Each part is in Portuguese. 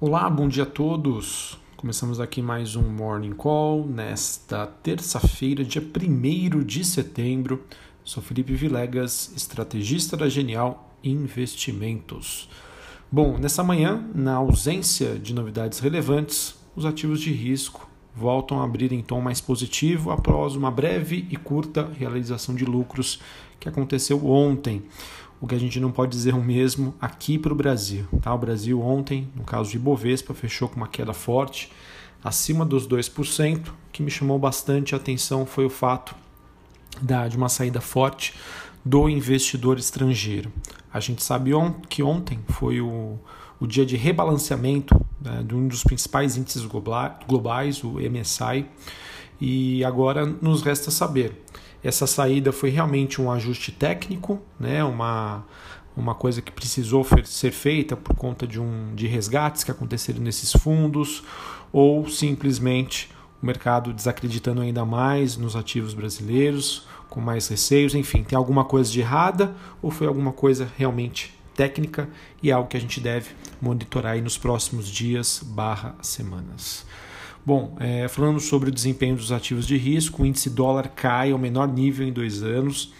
Olá, bom dia a todos. Começamos aqui mais um Morning Call nesta terça-feira, dia 1 de setembro. Sou Felipe Vilegas, estrategista da Genial Investimentos. Bom, nessa manhã, na ausência de novidades relevantes, os ativos de risco voltam a abrir em tom mais positivo após uma breve e curta realização de lucros que aconteceu ontem o que a gente não pode dizer o mesmo aqui para o Brasil. Tá? O Brasil ontem, no caso de Bovespa, fechou com uma queda forte, acima dos 2%. O que me chamou bastante atenção foi o fato de uma saída forte do investidor estrangeiro. A gente sabe on que ontem foi o, o dia de rebalanceamento né, de um dos principais índices globais, o MSI, e agora nos resta saber essa saída foi realmente um ajuste técnico, né? uma, uma coisa que precisou ser feita por conta de, um, de resgates que aconteceram nesses fundos, ou simplesmente o mercado desacreditando ainda mais nos ativos brasileiros, com mais receios, enfim, tem alguma coisa de errada ou foi alguma coisa realmente técnica e é algo que a gente deve monitorar aí nos próximos dias barra semanas. Bom, é, falando sobre o desempenho dos ativos de risco, o índice dólar cai ao menor nível em dois anos,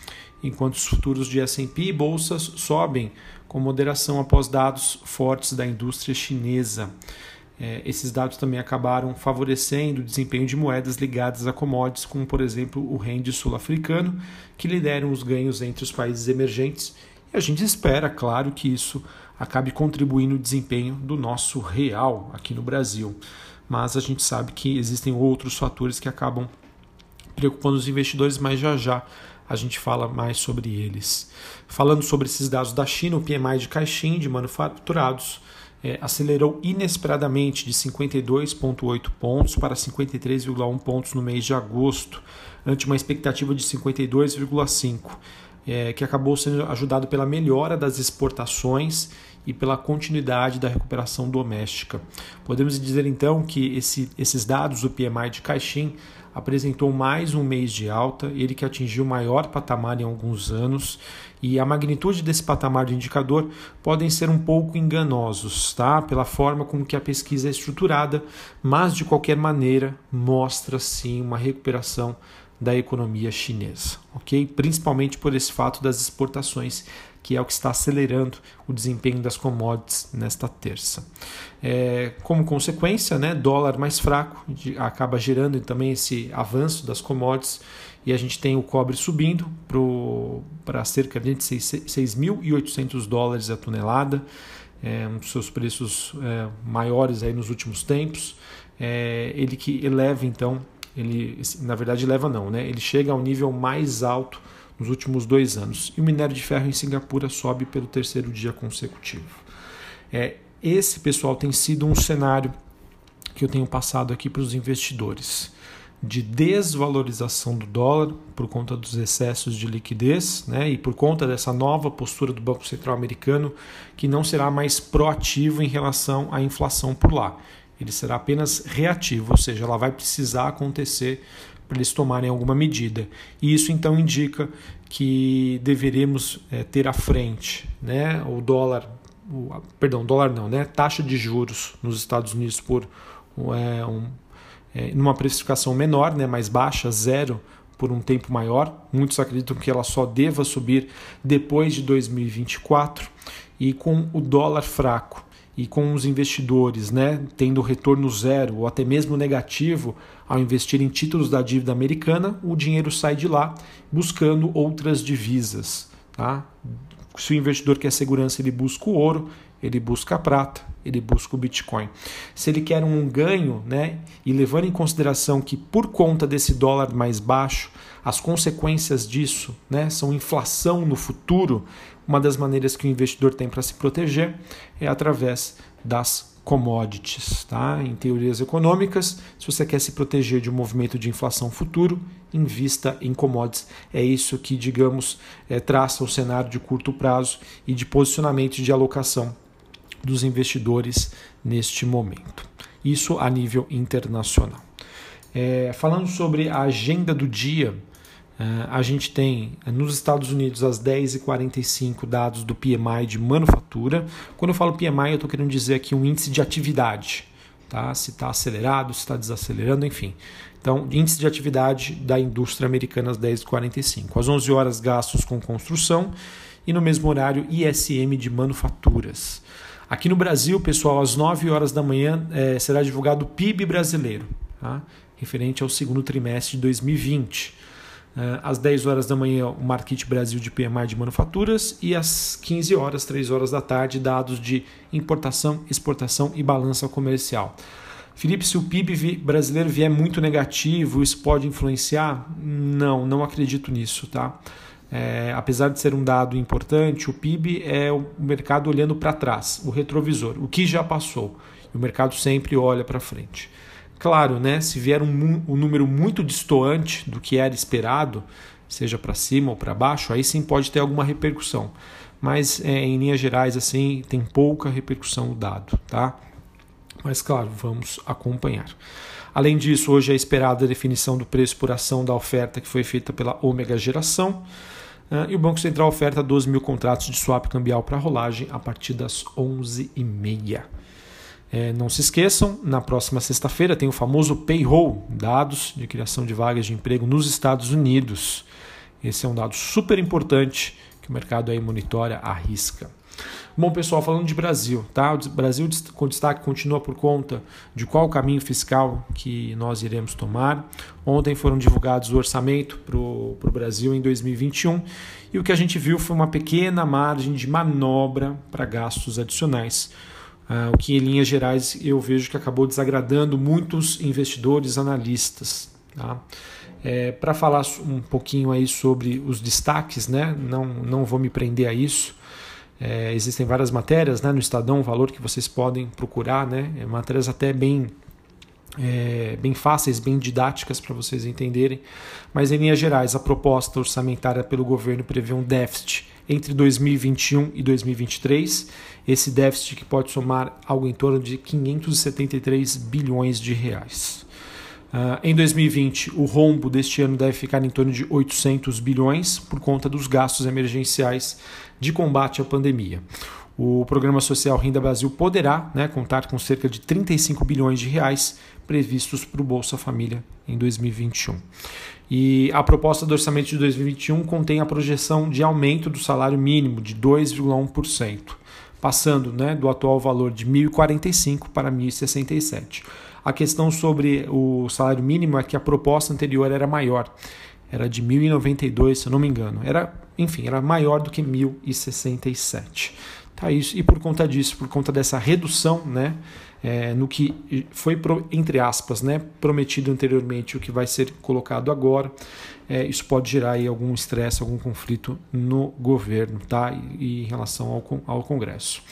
enquanto os futuros de S&P e bolsas sobem com moderação após dados fortes da indústria chinesa. É, esses dados também acabaram favorecendo o desempenho de moedas ligadas a commodities, como por exemplo o rende sul-africano, que lideram os ganhos entre os países emergentes. E a gente espera, claro, que isso acabe contribuindo no desempenho do nosso real aqui no Brasil mas a gente sabe que existem outros fatores que acabam preocupando os investidores, mas já já a gente fala mais sobre eles. Falando sobre esses dados da China, o PMI de Caixin de manufaturados é, acelerou inesperadamente de 52,8 pontos para 53,1 pontos no mês de agosto, ante uma expectativa de 52,5, é, que acabou sendo ajudado pela melhora das exportações e pela continuidade da recuperação doméstica. Podemos dizer então que esse, esses dados do PMI de Caixin apresentou mais um mês de alta, ele que atingiu o maior patamar em alguns anos, e a magnitude desse patamar do indicador podem ser um pouco enganosos, tá? Pela forma como que a pesquisa é estruturada, mas de qualquer maneira mostra sim uma recuperação da economia chinesa, ok? Principalmente por esse fato das exportações que é o que está acelerando o desempenho das commodities nesta terça. É, como consequência, né, dólar mais fraco acaba gerando também esse avanço das commodities e a gente tem o cobre subindo para cerca de 6.800 dólares a tonelada, é, um dos seus preços é, maiores aí nos últimos tempos. É, ele que eleva então, ele na verdade eleva não, né? Ele chega ao nível mais alto nos últimos dois anos. E o minério de ferro em Singapura sobe pelo terceiro dia consecutivo. É, esse, pessoal, tem sido um cenário que eu tenho passado aqui para os investidores de desvalorização do dólar por conta dos excessos de liquidez né, e por conta dessa nova postura do Banco Central americano que não será mais proativo em relação à inflação por lá. Ele será apenas reativo, ou seja, ela vai precisar acontecer para eles tomarem alguma medida. E isso então indica que deveremos é, ter à frente né, o dólar, o, perdão, dólar não, né, taxa de juros nos Estados Unidos por é, um, é, numa precificação menor, né, mais baixa, zero por um tempo maior. Muitos acreditam que ela só deva subir depois de 2024 e com o dólar fraco e com os investidores né, tendo retorno zero ou até mesmo negativo ao investir em títulos da dívida americana, o dinheiro sai de lá buscando outras divisas. Tá? Se o investidor quer segurança, ele busca o ouro, ele busca a prata, ele busca o Bitcoin. Se ele quer um ganho, né, e levando em consideração que por conta desse dólar mais baixo, as consequências disso né, são inflação no futuro, uma das maneiras que o investidor tem para se proteger é através das commodities. Tá? Em teorias econômicas, se você quer se proteger de um movimento de inflação futuro, invista em commodities. É isso que, digamos, é, traça o cenário de curto prazo e de posicionamento de alocação dos investidores neste momento. Isso a nível internacional. É, falando sobre a agenda do dia, Uh, a gente tem nos Estados Unidos às 10h45 dados do PMI de manufatura. Quando eu falo PMI, eu estou querendo dizer aqui um índice de atividade, tá? se está acelerado, se está desacelerando, enfim. Então, índice de atividade da indústria americana às 10h45. Às 11 horas, gastos com construção e no mesmo horário, ISM de manufaturas. Aqui no Brasil, pessoal, às 9 horas da manhã é, será divulgado o PIB brasileiro, tá? referente ao segundo trimestre de 2020. Uh, às 10 horas da manhã, o Market Brasil de PMI de manufaturas e às 15 horas, 3 horas da tarde, dados de importação, exportação e balança comercial. Felipe, se o PIB brasileiro vier muito negativo, isso pode influenciar? Não, não acredito nisso, tá? É, apesar de ser um dado importante, o PIB é o mercado olhando para trás, o retrovisor, o que já passou. o mercado sempre olha para frente. Claro, né, se vier um, um número muito distoante do que era esperado, seja para cima ou para baixo, aí sim pode ter alguma repercussão. Mas é, em linhas gerais, assim, tem pouca repercussão o dado, tá? Mas claro, vamos acompanhar. Além disso, hoje é esperada a definição do preço por ação da oferta que foi feita pela Ômega Geração. Uh, e o Banco Central oferta 12 mil contratos de swap cambial para rolagem a partir das 11h30. É, não se esqueçam, na próxima sexta-feira tem o famoso payroll, dados de criação de vagas de emprego nos Estados Unidos. Esse é um dado super importante que o mercado aí monitora à risca. Bom, pessoal, falando de Brasil, tá? O Brasil com destaque continua por conta de qual caminho fiscal que nós iremos tomar. Ontem foram divulgados o orçamento para o Brasil em 2021 e o que a gente viu foi uma pequena margem de manobra para gastos adicionais Uh, o que, em linhas gerais, eu vejo que acabou desagradando muitos investidores analistas. Tá? É, Para falar um pouquinho aí sobre os destaques, né? não, não vou me prender a isso. É, existem várias matérias né, no Estadão, valor que vocês podem procurar, né? É, matérias até bem, é, bem fáceis, bem didáticas para vocês entenderem. Mas, em linhas gerais, a proposta orçamentária pelo governo prevê um déficit entre 2021 e 2023 esse déficit que pode somar algo em torno de 573 bilhões de reais. Uh, em 2020, o rombo deste ano deve ficar em torno de 800 bilhões por conta dos gastos emergenciais de combate à pandemia. O Programa Social Renda Brasil poderá né, contar com cerca de 35 bilhões de reais previstos para o Bolsa Família em 2021. E a proposta do orçamento de 2021 contém a projeção de aumento do salário mínimo de 2,1% passando né, do atual valor de 1.045 para 1.067. A questão sobre o salário mínimo é que a proposta anterior era maior, era de 1.092, se eu não me engano. Era, enfim, era maior do que 1.067. Tá isso e por conta disso, por conta dessa redução, né, é, no que foi, entre aspas, né, prometido anteriormente, o que vai ser colocado agora, é, isso pode gerar aí algum estresse, algum conflito no governo tá? e, e em relação ao, ao Congresso.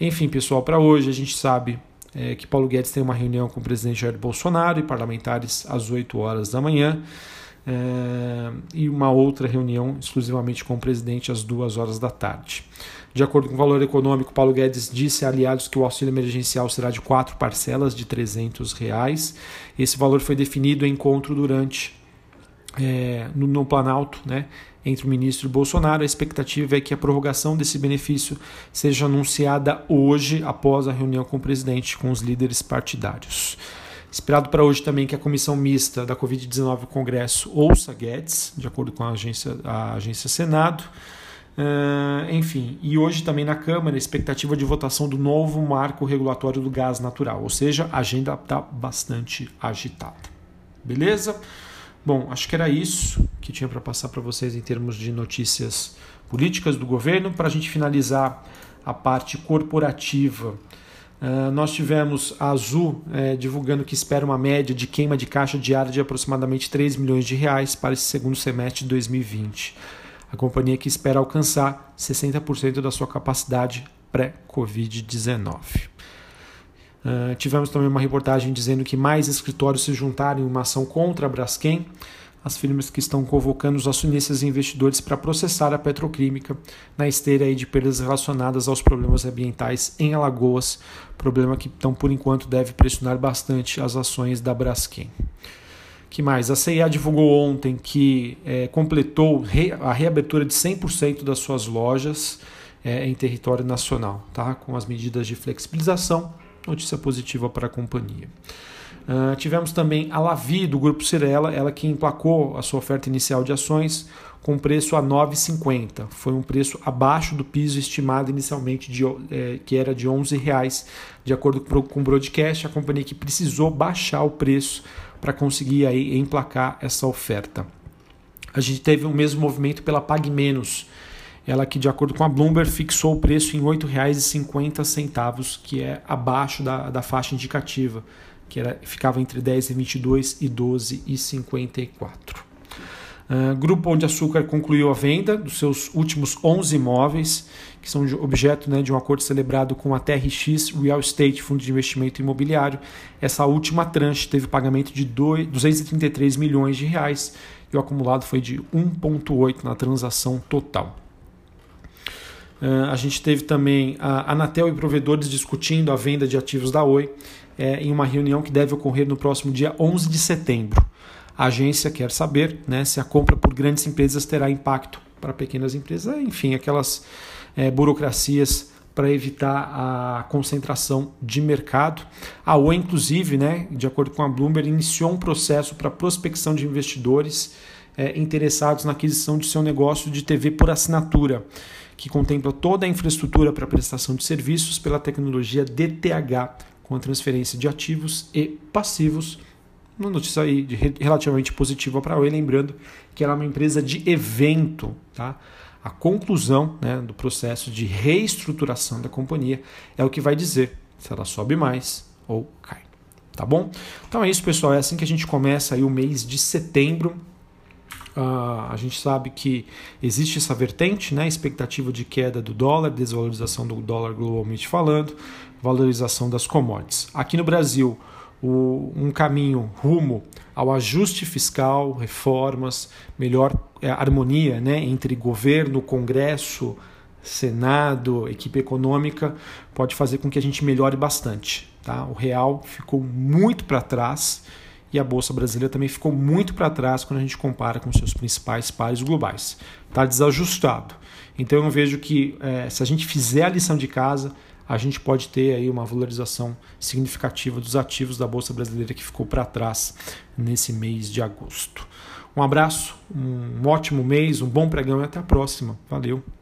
Enfim, pessoal, para hoje a gente sabe é, que Paulo Guedes tem uma reunião com o presidente Jair Bolsonaro e parlamentares às 8 horas da manhã. É, e uma outra reunião exclusivamente com o presidente às duas horas da tarde. De acordo com o valor econômico, Paulo Guedes disse a aliados que o auxílio emergencial será de quatro parcelas de 300 reais. Esse valor foi definido em encontro durante é, no, no Planalto, né, entre o ministro e Bolsonaro. A expectativa é que a prorrogação desse benefício seja anunciada hoje, após a reunião com o presidente, com os líderes partidários. Esperado para hoje também que a comissão mista da Covid-19 Congresso ouça Guedes, de acordo com a agência, a agência Senado. Uh, enfim, e hoje também na Câmara, expectativa de votação do novo marco regulatório do gás natural, ou seja, a agenda está bastante agitada. Beleza? Bom, acho que era isso que tinha para passar para vocês em termos de notícias políticas do governo. Para a gente finalizar a parte corporativa, uh, nós tivemos a Azul uh, divulgando que espera uma média de queima de caixa diária de aproximadamente 3 milhões de reais para esse segundo semestre de 2020. A companhia que espera alcançar 60% da sua capacidade pré-Covid-19. Uh, tivemos também uma reportagem dizendo que mais escritórios se juntaram em uma ação contra a Braskem, as firmas que estão convocando os acionistas e investidores para processar a petroquímica na esteira de perdas relacionadas aos problemas ambientais em Alagoas, problema que então por enquanto deve pressionar bastante as ações da Braskem. que mais? A CIA divulgou ontem que é, completou a reabertura de 100% das suas lojas é, em território nacional, tá? com as medidas de flexibilização. Notícia positiva para a companhia. Uh, tivemos também a Lavi, do Grupo Cirela, ela que emplacou a sua oferta inicial de ações com preço a R$ 9,50. Foi um preço abaixo do piso estimado inicialmente, de, é, que era de R$ 11,00. De acordo com o broadcast, a companhia que precisou baixar o preço para conseguir aí emplacar essa oferta. A gente teve o mesmo movimento pela Pag Menos, ela que de acordo com a Bloomberg fixou o preço em R$ 8,50, que é abaixo da, da faixa indicativa, que era, ficava entre 10,22 e 12,54. Uh, Grupo Pão de Açúcar concluiu a venda dos seus últimos 11 imóveis, que são objeto né, de um acordo celebrado com a TRX Real Estate, Fundo de Investimento Imobiliário. Essa última tranche teve pagamento de 233 milhões de reais e o acumulado foi de 1,8 na transação total. A gente teve também a Anatel e provedores discutindo a venda de ativos da Oi é, em uma reunião que deve ocorrer no próximo dia 11 de setembro. A agência quer saber né, se a compra por grandes empresas terá impacto para pequenas empresas, enfim, aquelas é, burocracias para evitar a concentração de mercado. A Oi, inclusive, né, de acordo com a Bloomberg, iniciou um processo para prospecção de investidores é, interessados na aquisição de seu negócio de TV por assinatura, que contempla toda a infraestrutura para prestação de serviços pela tecnologia DTH, com a transferência de ativos e passivos uma notícia aí relativamente positiva para a Oi, lembrando que ela é uma empresa de evento. Tá? A conclusão né, do processo de reestruturação da companhia é o que vai dizer se ela sobe mais ou cai. Tá bom? Então é isso, pessoal. É assim que a gente começa aí o mês de setembro. Uh, a gente sabe que existe essa vertente, né? expectativa de queda do dólar, desvalorização do dólar globalmente falando, valorização das commodities. Aqui no Brasil, o, um caminho rumo ao ajuste fiscal, reformas, melhor é, harmonia né, entre governo, Congresso, Senado, equipe econômica, pode fazer com que a gente melhore bastante. Tá? O real ficou muito para trás e a Bolsa Brasileira também ficou muito para trás quando a gente compara com seus principais pares globais. Está desajustado. Então eu vejo que é, se a gente fizer a lição de casa, a gente pode ter aí uma valorização significativa dos ativos da Bolsa Brasileira que ficou para trás nesse mês de agosto. Um abraço, um ótimo mês, um bom pregão e até a próxima. Valeu!